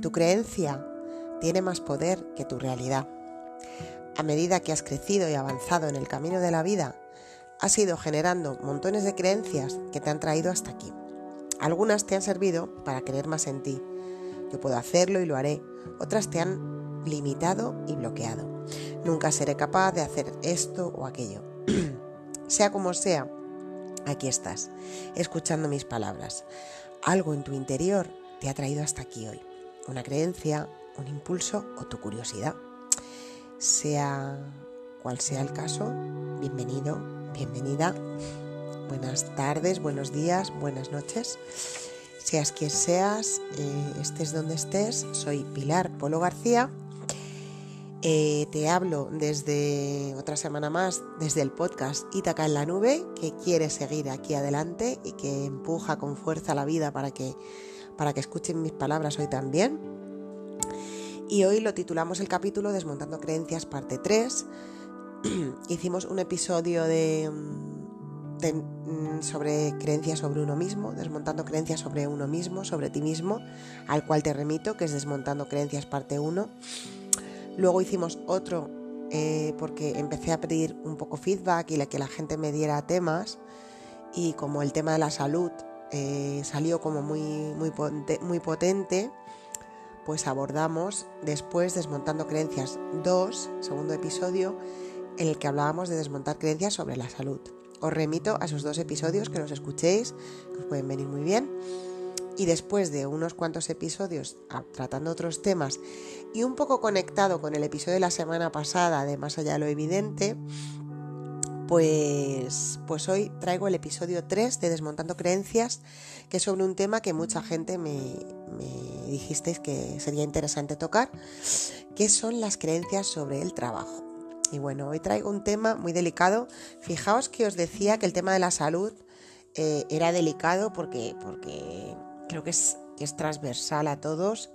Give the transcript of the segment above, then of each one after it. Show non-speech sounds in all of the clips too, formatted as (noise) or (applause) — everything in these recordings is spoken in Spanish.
Tu creencia tiene más poder que tu realidad. A medida que has crecido y avanzado en el camino de la vida, has ido generando montones de creencias que te han traído hasta aquí. Algunas te han servido para creer más en ti. Yo puedo hacerlo y lo haré. Otras te han limitado y bloqueado. Nunca seré capaz de hacer esto o aquello. (clears throat) sea como sea, aquí estás, escuchando mis palabras. Algo en tu interior te ha traído hasta aquí hoy. Una creencia, un impulso o tu curiosidad. Sea cual sea el caso, bienvenido, bienvenida. Buenas tardes, buenos días, buenas noches. Seas quien seas, eh, estés donde estés, soy Pilar Polo García. Eh, te hablo desde otra semana más, desde el podcast Itaca en la Nube, que quiere seguir aquí adelante y que empuja con fuerza la vida para que, para que escuchen mis palabras hoy también. Y hoy lo titulamos el capítulo Desmontando Creencias, parte 3. (clears throat) Hicimos un episodio de, mm, sobre creencias sobre uno mismo, desmontando creencias sobre uno mismo, sobre ti mismo, al cual te remito, que es Desmontando Creencias, parte 1. Luego hicimos otro eh, porque empecé a pedir un poco feedback y que la gente me diera temas y como el tema de la salud eh, salió como muy, muy, muy potente, pues abordamos después Desmontando Creencias 2, segundo episodio, en el que hablábamos de desmontar creencias sobre la salud. Os remito a esos dos episodios que los escuchéis, que os pueden venir muy bien. Y después de unos cuantos episodios tratando otros temas y un poco conectado con el episodio de la semana pasada de Más allá de lo evidente, pues, pues hoy traigo el episodio 3 de Desmontando Creencias, que es sobre un tema que mucha gente me, dijisteis que sería interesante tocar, que son las creencias sobre el trabajo. Y bueno, hoy traigo un tema muy delicado. Fijaos que os decía que el tema de la salud eh, era delicado porque, porque creo que es transversal a todos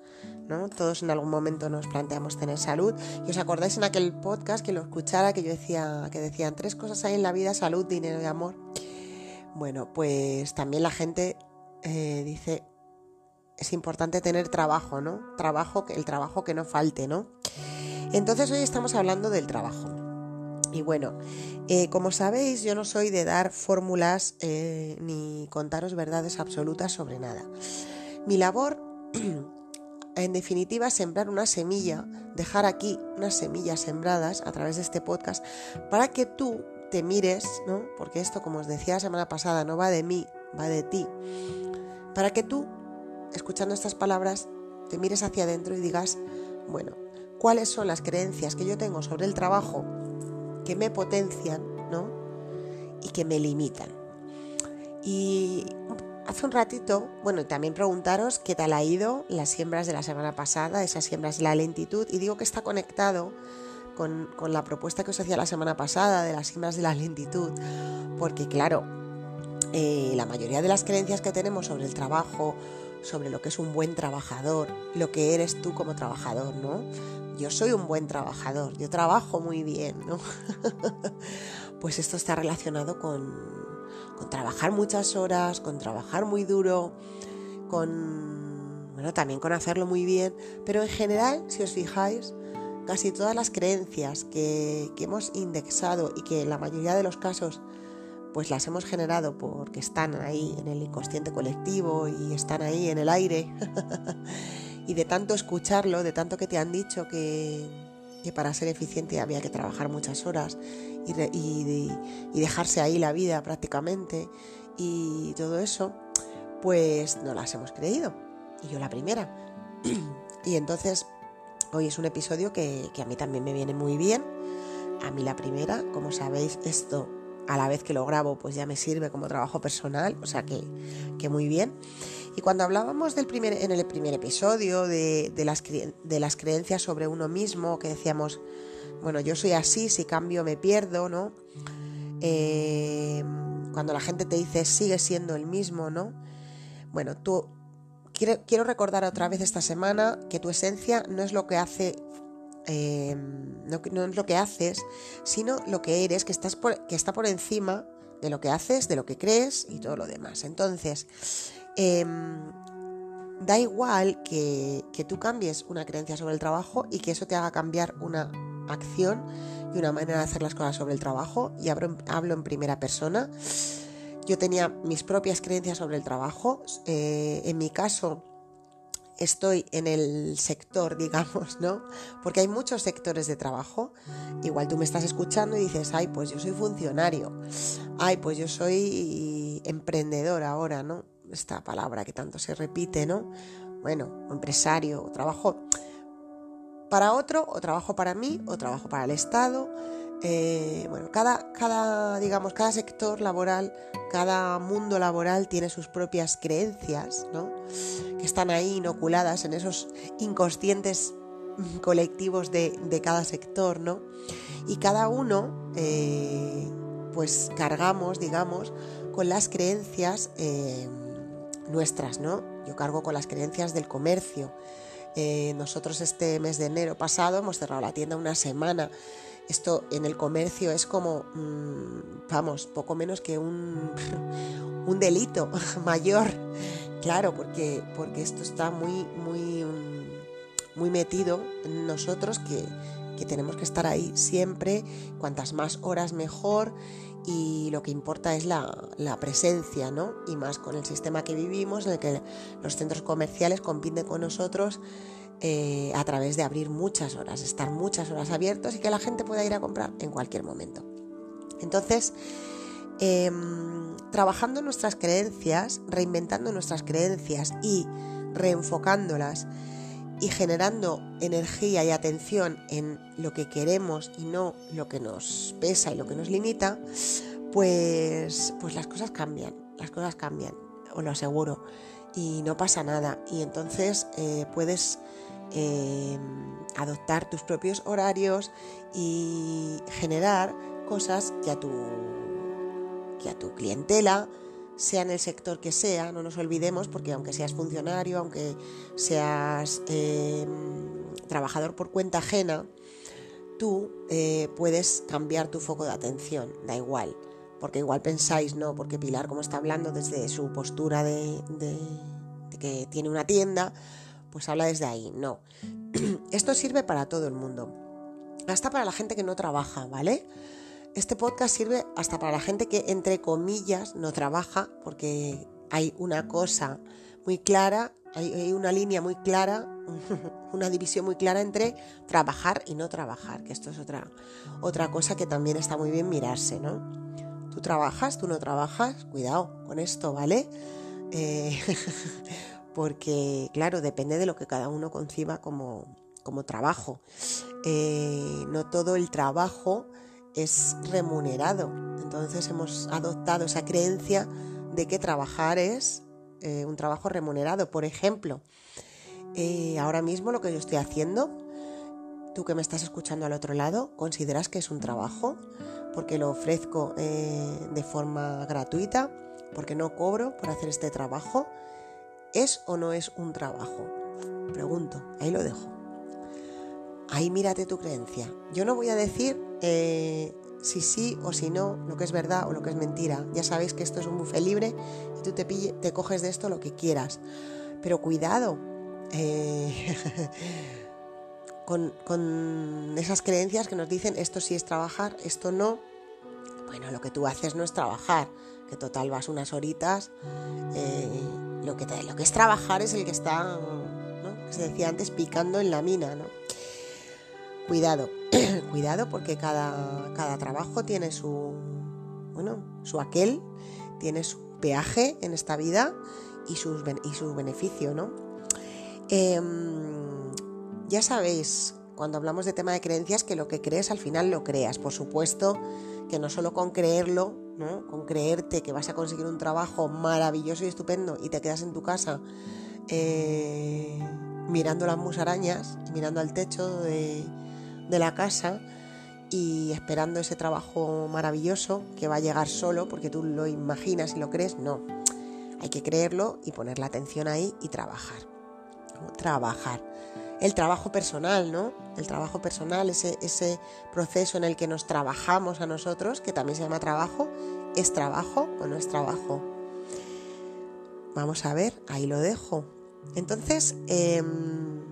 Todos en algún momento nos planteamos tener salud. Y os acordáis en aquel podcast que lo escuchara que yo decía que decían tres cosas hay en la vida: salud, dinero y amor. Bueno, pues también la gente eh, dice es importante tener trabajo, ¿no? Trabajo, el trabajo que no falte, ¿no? Entonces hoy estamos hablando del trabajo. Y bueno, eh, como sabéis, yo no soy de dar fórmulas eh, ni contaros verdades absolutas sobre nada. Mi labor (clears throat) en definitiva, sembrar una semilla, dejar aquí unas semillas sembradas a través de este podcast para que tú te mires, ¿no? Porque esto, como os decía la semana pasada, no va de mí, va de ti. Para que tú, escuchando estas palabras, te mires hacia adentro y digas, bueno, ¿cuáles son las creencias que yo tengo sobre el trabajo que me potencian, ¿no? Y que me limitan. Y Hace un ratito, bueno, y también preguntaros qué tal ha ido las siembras de la semana pasada, esas siembras de la lentitud, y digo que está conectado con, la propuesta que os hacía la semana pasada de las siembras de la lentitud, porque claro, eh, la mayoría de las creencias que tenemos sobre el trabajo, sobre lo que es un buen trabajador, lo que eres tú como trabajador, ¿no? Yo soy un buen trabajador, yo trabajo muy bien, ¿no? (laughs) pues esto está relacionado con con trabajar muchas horas, con trabajar muy duro, con, bueno, también con hacerlo muy bien, pero en general, si os fijáis, casi todas las creencias que, hemos indexado y que en la mayoría de los casos pues las hemos generado porque están ahí en el inconsciente colectivo y están ahí en el aire. (laughs) y de tanto escucharlo, de tanto que te han dicho que, que para ser eficiente había que trabajar muchas horas y, dejarse ahí la vida prácticamente y todo eso, pues no las hemos creído. Y yo la primera. (clears throat) y entonces hoy es un episodio que, a mí también me viene muy bien. A mí la primera, como sabéis, esto a la vez que lo grabo, pues ya me sirve como trabajo personal, o sea que, que muy bien. Y cuando hablábamos del primer, en el primer episodio de, las, de las creencias sobre uno mismo, que decíamos, bueno, yo soy así, si cambio me pierdo, ¿no? Eh, cuando la gente te dice sigue siendo el mismo, ¿no? Bueno, tú quiero, quiero recordar otra vez esta semana que tu esencia no es lo que hace eh, no, es lo que haces, sino lo que eres, que, estás que está por encima de lo que haces, de lo que crees y todo lo demás. Entonces, em, da igual que, tú cambies una creencia sobre el trabajo y que eso te haga cambiar una acción y una manera de hacer las cosas sobre el trabajo. Y hablo, en primera persona. Yo tenía mis propias creencias sobre el trabajo. Eh, en mi caso, estoy en el sector, (laughs) digamos, ¿no? Porque hay muchos sectores de trabajo. Igual tú me estás escuchando y dices, ay, pues yo soy funcionario. Ay, pues yo soy emprendedor ahora, ¿no? Esta palabra que tanto se repite, ¿no? Bueno, empresario, trabajo para otro, o trabajo para mí, o trabajo para el Estado. Eh, bueno, cada, cada, digamos, cada sector laboral, cada mundo laboral tiene sus propias creencias, ¿no? Que están ahí inoculadas en esos inconscientes colectivos de, cada sector, ¿no? Y cada uno, eh, pues cargamos, digamos, con las creencias eh, nuestras, ¿no? Yo cargo con las creencias del comercio. nosotros este mes de enero pasado hemos cerrado la tienda una semana esto en el comercio es como, mm, vamos, poco menos que un, (laughs) un delito (laughs) mayor. Claro, porque, porque esto está muy, muy, mm, muy metido en nosotros que, tenemos que estar ahí siempre, cuantas más horas mejor y lo que importa es la, la, presencia, ¿no? Y más con el sistema que vivimos, en el que los centros comerciales compiten con nosotros eh, a través de abrir muchas horas, estar muchas horas abiertos y que la gente pueda ir a comprar en cualquier momento. Entonces, em, trabajando nuestras creencias, reinventando nuestras creencias y reenfocándolas y generando energía y atención en lo que queremos y no lo que nos pesa y lo que nos limita, pues, pues las cosas cambian, las cosas cambian, os lo aseguro, y no pasa nada. Y entonces eh, puedes Em, adoptar tus propios horarios y generar cosas que a tu, que a tu clientela, sea en el sector que sea, no nos olvidemos, porque aunque seas funcionario, aunque seas em, trabajador por cuenta ajena, tú eh, puedes cambiar tu foco de atención, da igual, porque igual pensáis, no, porque Pilar, como está hablando desde su postura de que tiene una tienda, pues habla desde ahí. No. (clears throat) Esto sirve para todo el mundo. Hasta para la gente que no trabaja, ¿vale? Este podcast sirve hasta para la gente que, entre comillas, no trabaja, porque hay una cosa muy clara, hay, una línea muy clara, (laughs) una división muy clara entre trabajar y no trabajar, que esto es otra, otra cosa que también está muy bien mirarse, ¿no? Tú trabajas, tú no trabajas, cuidado con esto, ¿vale? Eh, (laughs) porque claro, depende de lo que cada uno conciba como, trabajo. Eh, no todo el trabajo es remunerado, entonces hemos adoptado esa creencia de que trabajar es eh, un trabajo remunerado. Por ejemplo, eh, ahora mismo lo que yo estoy haciendo, tú que me estás escuchando al otro lado, ¿consideras que es un trabajo? Porque lo ofrezco de forma gratuita, porque no cobro por hacer este trabajo. ¿Es o no es un trabajo? Pregunto, ahí lo dejo. Ahí mírate tu creencia. Yo no voy a decir eh, si sí o si no, lo que es verdad o lo que es mentira. Ya sabéis que esto es un buffet libre y tú te, coges de esto lo que quieras. Pero cuidado eh, (laughs) con, esas creencias que nos dicen esto sí es trabajar, esto no. Bueno, lo que tú haces no es trabajar, que total vas unas horitas. Eh, lo que, lo que es trabajar es el que está, ¿no? se decía antes, picando en la mina, ¿no? Cuidado, (clears throat) cuidado porque cada, cada trabajo tiene su, bueno, su aquel, tiene su peaje en esta vida y, sus, y su beneficio, ¿no? Em, ya sabéis, cuando hablamos de tema de creencias, que lo que crees al final lo creas. Por supuesto que no solo con creerlo con creerte que vas a conseguir un trabajo maravilloso y estupendo y te quedas en tu casa eh, mirando las musarañas, mirando al techo de, la casa y esperando ese trabajo maravilloso que va a llegar solo porque tú lo imaginas y lo crees, no. Hay que creerlo y poner la atención ahí y trabajar. Trabajar el trabajo personal, ¿no? El trabajo personal, ese, ese proceso en el que nos trabajamos a nosotros, que también se llama trabajo, ¿es trabajo o no es trabajo? Vamos a ver, ahí lo dejo. Entonces, em,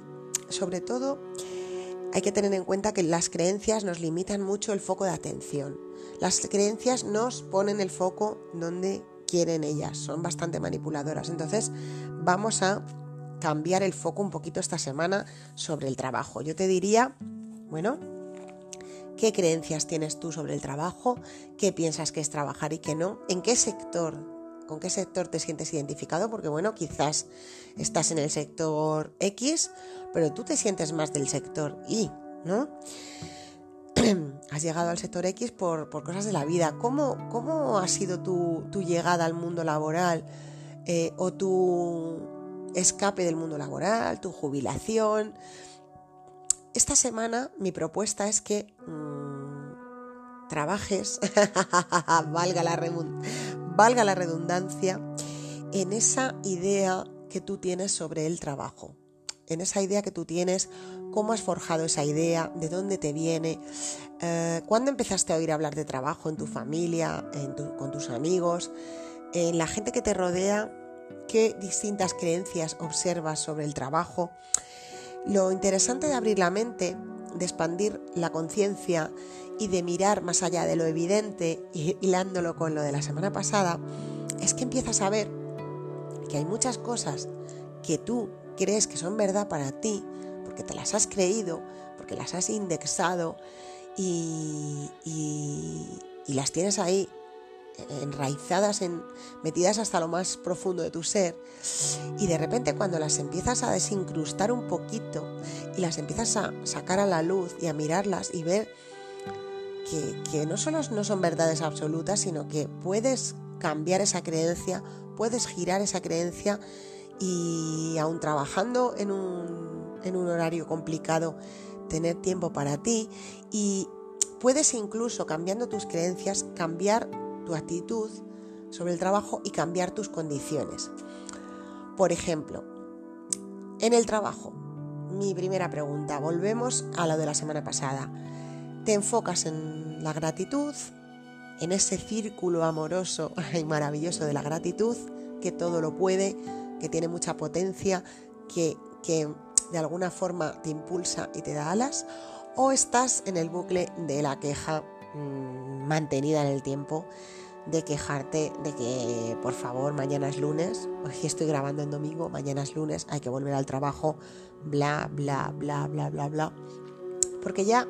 sobre todo, hay que tener en cuenta que las creencias nos limitan mucho el foco de atención. Las creencias nos ponen el foco donde quieren ellas, son bastante manipuladoras. Entonces, vamos a cambiar el foco un poquito esta semana sobre el trabajo. Yo te diría, bueno, ¿qué creencias tienes tú sobre el trabajo? ¿Qué piensas que es trabajar y qué no? ¿En qué sector? ¿Con qué sector te sientes identificado? Porque bueno, quizás estás en el sector X, pero tú te sientes más del sector Y, ¿no? (clears throat) Has llegado al sector X por, cosas de la vida. ¿Cómo, cómo ha sido tu, llegada al mundo laboral eh, o tu escape del mundo laboral, tu jubilación. Esta semana mi propuesta es que mm, trabajes, (laughs) valga, la valga la redundancia, en esa idea que tú tienes sobre el trabajo, en esa idea que tú tienes, cómo has forjado esa idea, de dónde te viene, eh, cuándo empezaste a oír hablar de trabajo en tu familia, con tus amigos, en la gente que te rodea, qué distintas creencias observas sobre el trabajo. Lo interesante de abrir la mente, de expandir la conciencia y de mirar más allá de lo evidente, hilándolo con lo de la semana pasada, es que empiezas a ver que hay muchas cosas que tú crees que son verdad para ti, porque te las has creído, porque las has indexado y, y las tienes ahí enraizadas, en, metidas hasta lo más profundo de tu ser, y de repente cuando las empiezas a desincrustar un poquito y las empiezas a sacar a la luz y a mirarlas y ver que, no solo no son verdades absolutas, sino que puedes cambiar esa creencia, puedes girar esa creencia y aún trabajando en un, en un horario complicado, tener tiempo para ti y puedes incluso cambiando tus creencias cambiar tu actitud sobre el trabajo y cambiar tus condiciones. Por ejemplo, en el trabajo, mi primera pregunta, volvemos a lo de la semana pasada. Te enfocas en la gratitud, en ese círculo amoroso (laughs) y maravilloso de la gratitud, que todo lo puede, que tiene mucha potencia, que, que de alguna forma te impulsa y te da alas, o estás en el bucle de la queja Mm, mantenida en el tiempo de quejarte de que por favor mañana es lunes, aquí estoy grabando en domingo, mañana es lunes, hay que volver al trabajo, bla, bla, bla, bla, bla, bla. Porque ya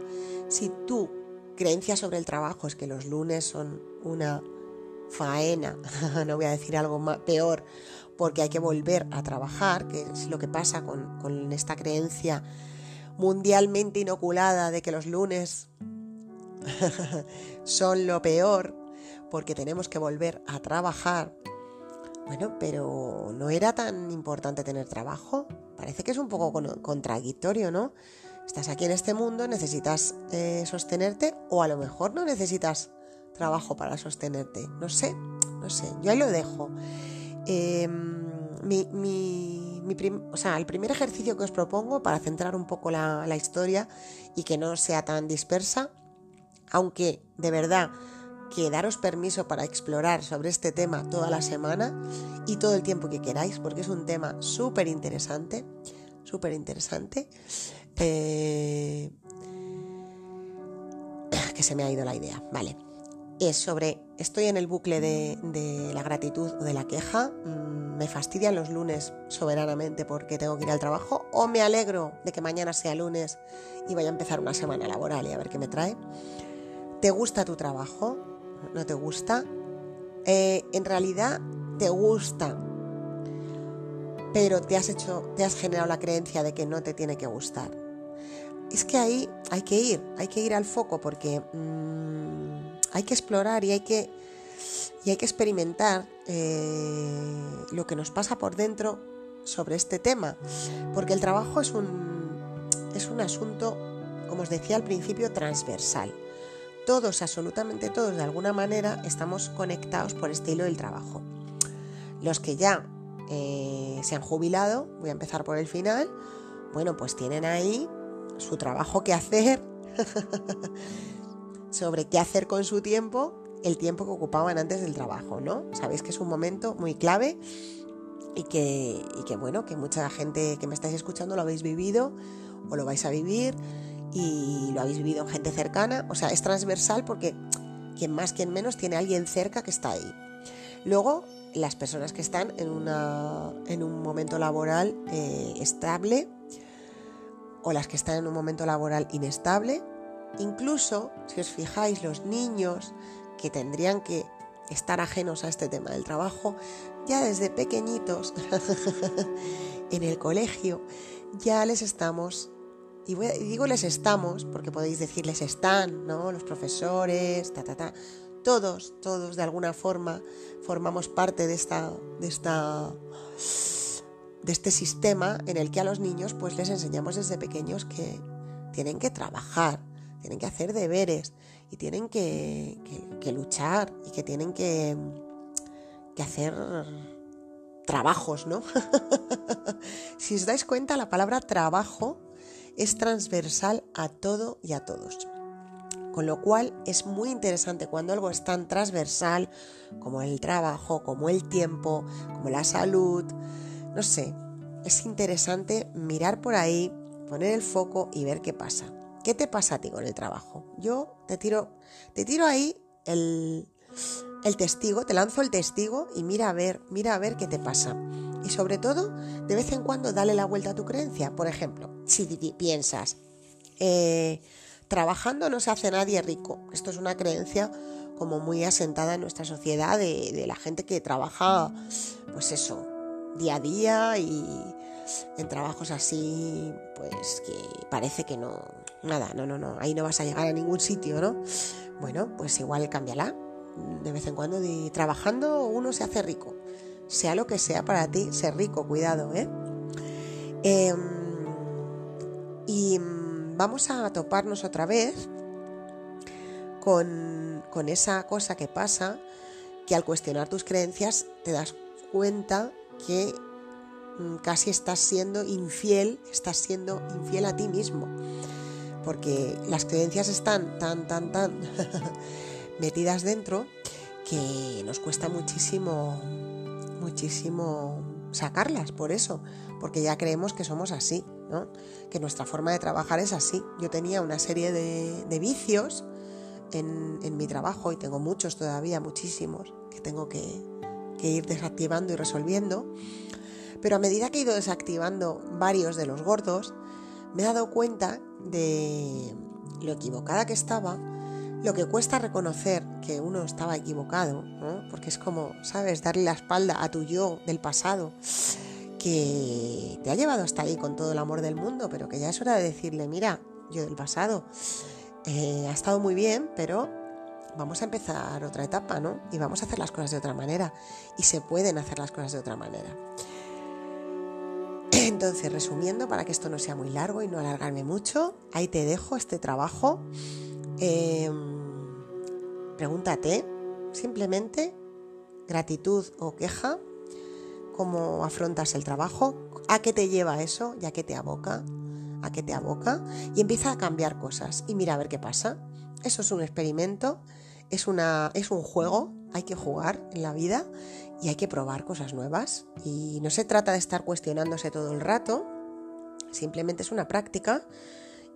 si tu creencia sobre el trabajo es que los lunes son una faena, (laughs) no voy a decir algo peor, porque hay que volver a trabajar, que es lo que pasa con, con esta creencia mundialmente inoculada de que los lunes (laughs) son lo peor porque tenemos que volver a trabajar. Bueno, pero ¿no era tan importante tener trabajo? Parece que es un poco contradictorio, ¿no? Estás aquí en este mundo, necesitas eh, sostenerte o a lo mejor no necesitas trabajo para sostenerte. No sé, no sé, yo ahí lo dejo. Em, o sea, el primer ejercicio que os propongo para centrar un poco la, la historia y que no sea tan dispersa aunque de verdad que daros permiso para explorar sobre este tema toda la semana y todo el tiempo que queráis, porque es un tema súper interesante, súper interesante. Eh, que se me ha ido la idea, vale. Es sobre, estoy en el bucle de, la gratitud o de la queja, mm, me fastidian los lunes soberanamente porque tengo que ir al trabajo, o me alegro de que mañana sea lunes y vaya a empezar una semana laboral y a ver qué me trae. ¿Te gusta tu trabajo? ¿No te gusta? Eh, en realidad te gusta, pero te has hecho, te has generado la creencia de que no te tiene que gustar. Es que ahí hay que ir, hay que ir al foco porque mm, hay que explorar y hay que, y hay que experimentar eh, lo que nos pasa por dentro sobre este tema, porque el trabajo es un, es un asunto, como os decía al principio, transversal todos, absolutamente todos, de alguna manera estamos conectados por este hilo del trabajo. Los que ya eh, se han jubilado, voy a empezar por el final, bueno, pues tienen ahí su trabajo que hacer, (laughs) sobre qué hacer con su tiempo, el tiempo que ocupaban antes del trabajo, ¿no? Sabéis que es un momento muy clave y que, y que bueno, que mucha gente que me estáis escuchando lo habéis vivido o lo vais a vivir y lo habéis vivido en gente cercana, o sea, es transversal porque quien más, quien menos tiene alguien cerca que está ahí. Luego, las personas que están en, una, en un momento laboral eh, estable o las que están en un momento laboral inestable, incluso si os fijáis los niños que tendrían que estar ajenos a este tema del trabajo, ya desde pequeñitos (laughs) en el colegio ya les estamos y, digo les estamos porque podéis decirles están, ¿no? Los profesores, ta, ta, ta. Todos, todos de alguna forma formamos parte de esta, de esta, de este sistema en el que a los niños pues les enseñamos desde pequeños que tienen que trabajar, tienen que hacer deberes y tienen que, que, luchar y que tienen que, que hacer trabajos, ¿no? (laughs) si os dais cuenta, la palabra trabajo es transversal a todo y a todos. Con lo cual es muy interesante cuando algo es tan transversal como el trabajo, como el tiempo, como la salud, no sé, es interesante mirar por ahí, poner el foco y ver qué pasa. ¿Qué te pasa a ti con el trabajo? Yo te tiro, te tiro ahí el, el testigo, te lanzo el testigo y mira a ver, mira a ver qué te pasa. Y sobre todo, de vez en cuando dale la vuelta a tu creencia. Por ejemplo, si piensas, eh, trabajando no se hace nadie rico. Esto es una creencia como muy asentada en nuestra sociedad de, de la gente que trabaja, pues eso, día a día y en trabajos así, pues que parece que no, nada, no, no, no, ahí no vas a llegar a ningún sitio, ¿no? Bueno, pues igual cámbiala. De vez en cuando trabajando uno se hace rico sea lo que sea para ti, ser rico, cuidado, ¿eh? Em, y vamos a toparnos otra vez con, con esa cosa que pasa, que al cuestionar tus creencias te das cuenta que mm, casi estás siendo infiel, estás siendo infiel a ti mismo. Porque las creencias están tan, tan, tan (laughs) metidas dentro que nos cuesta muchísimo muchísimo sacarlas por eso, porque ya creemos que somos así, ¿no? que nuestra forma de trabajar es así. Yo tenía una serie de, vicios en, mi trabajo y tengo muchos todavía, muchísimos, que tengo que, que ir desactivando y resolviendo. Pero a medida que he ido desactivando varios de los gordos, me he dado cuenta de lo equivocada que estaba lo que cuesta reconocer que uno estaba equivocado, porque es como, ¿sabes?, darle la espalda a tu yo del pasado, que te ha llevado hasta ahí con todo el amor del mundo, pero que ya es hora de decirle, mira, yo del pasado, eh, ha estado muy bien, pero vamos a empezar otra etapa, ¿no? Y vamos a hacer las cosas de otra manera. Y se pueden hacer las cosas de otra manera. Entonces, resumiendo, para que esto no sea muy largo y no alargarme mucho, ahí te dejo este trabajo. Em, pregúntate simplemente gratitud o queja, cómo afrontas el trabajo, a qué te lleva eso ya que te aboca, a qué te aboca y empieza a cambiar cosas y mira a ver qué pasa. Eso es un experimento, es, una, es un juego, hay que jugar en la vida y hay que probar cosas nuevas. Y no se trata de estar cuestionándose todo el rato, simplemente es una práctica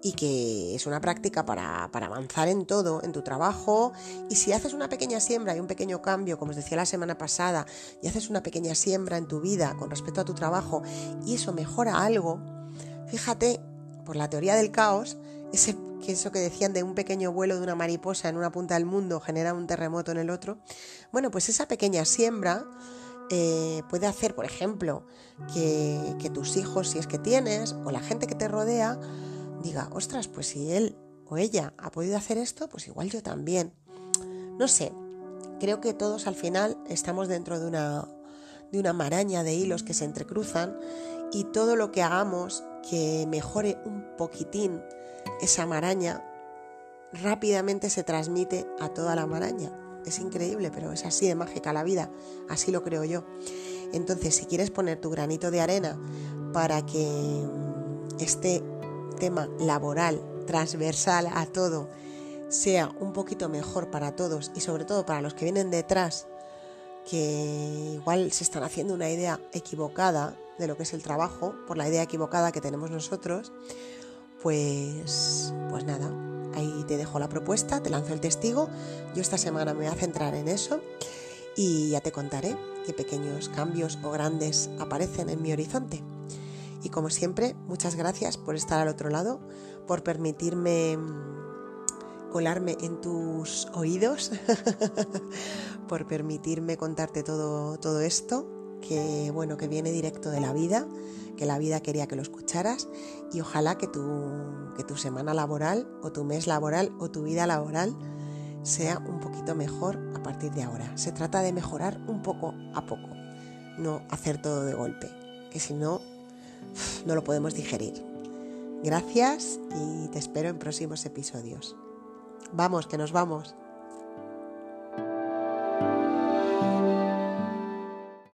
y que es una práctica para, avanzar en todo, en tu trabajo. Y si haces una pequeña siembra y un pequeño cambio, como os decía la semana pasada, y haces una pequeña siembra en tu vida con respecto a tu trabajo y eso mejora algo, fíjate, por la teoría del caos, ese, que eso que decían de un pequeño vuelo de una mariposa en una punta del mundo genera un terremoto en el otro, bueno, pues esa pequeña siembra eh, puede hacer, por ejemplo, que, que tus hijos, si es que tienes, o la gente que te rodea, diga, ostras, pues si él o ella ha podido hacer esto, pues igual yo también. No sé, creo que todos al final estamos dentro de una, de una maraña de hilos que se entrecruzan y todo lo que hagamos que mejore un poquitín esa maraña rápidamente se transmite a toda la maraña. Es increíble, pero es así de mágica la vida, así lo creo yo. Entonces, si quieres poner tu granito de arena para que este tema laboral transversal a todo sea un poquito mejor para todos y sobre todo para los que vienen detrás, que igual se están haciendo una idea equivocada de lo que es el trabajo, por la idea equivocada que tenemos nosotros, pues, pues nada, ahí te dejo la propuesta, te lanzo el testigo. Yo esta semana me voy a centrar en eso y ya te contaré qué pequeños cambios o grandes aparecen en mi horizonte. Y como siempre, muchas gracias por estar al otro lado, por permitirme mm, colarme en tus oídos, (laughs) por permitirme contarte todo, todo esto, que bueno, que viene directo de la vida, que la vida quería que lo escucharas y ojalá que tu, que tu semana laboral o tu mes laboral o tu vida laboral sea un poquito mejor a partir de ahora. Se trata de mejorar un poco a poco, no hacer todo de golpe, que si no, no lo podemos digerir. Gracias y te espero en próximos episodios. Vamos, que nos vamos.